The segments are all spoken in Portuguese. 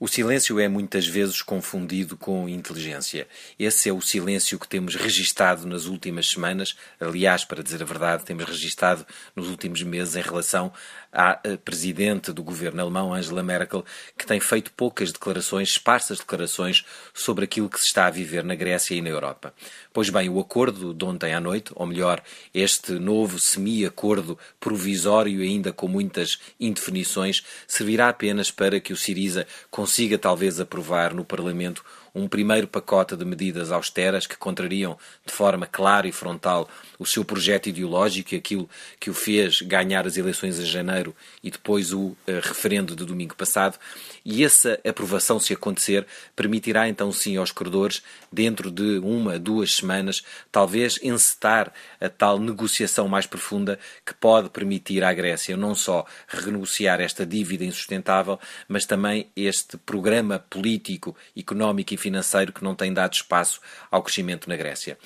O silêncio é muitas vezes confundido com inteligência. Esse é o silêncio que temos registado nas últimas semanas, aliás, para dizer a verdade, temos registado nos últimos meses em relação à eh, presidente do governo alemão, Angela Merkel, que tem feito poucas declarações, esparsas declarações sobre aquilo que se está a viver na Grécia e na Europa. Pois bem, o acordo de ontem à noite, ou melhor, este novo semi-acordo provisório, ainda com muitas indefinições, servirá apenas para que o Siriza consiga talvez aprovar no Parlamento um primeiro pacote de medidas austeras que contrariam de forma clara e frontal o seu projeto ideológico e aquilo que o fez ganhar as eleições em janeiro e depois o uh, referendo de domingo passado. E essa aprovação, se acontecer, permitirá então sim aos credores, dentro de uma, duas semanas, talvez encetar a tal negociação mais profunda que pode permitir à Grécia não só renegociar esta dívida insustentável, mas também este programa político, económico e financeiro que não tem dado espaço ao crescimento na Grécia.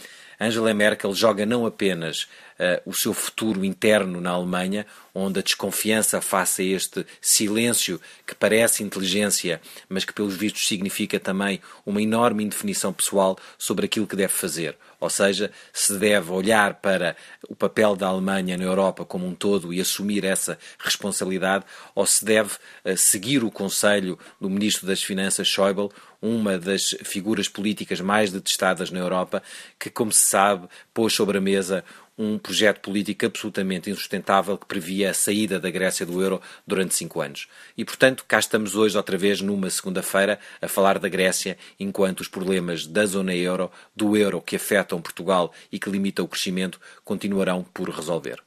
Angela Merkel joga não apenas uh, o seu futuro interno na Alemanha, onde a desconfiança face a este silêncio que parece inteligência, mas que pelos vistos significa também uma enorme indefinição pessoal sobre aquilo que deve fazer. Ou seja, se deve olhar para o papel da Alemanha na Europa como um todo e assumir essa responsabilidade, ou se deve uh, seguir o conselho do Ministro das Finanças, Schäuble, uma das figuras políticas mais detestadas na Europa, que, como se sabe, pôs sobre a mesa um projeto político absolutamente insustentável que previa a saída da Grécia do euro durante cinco anos. E, portanto, cá estamos hoje outra vez numa segunda-feira a falar da Grécia, enquanto os problemas da zona euro, do euro que afetam Portugal e que limitam o crescimento, continuarão por resolver.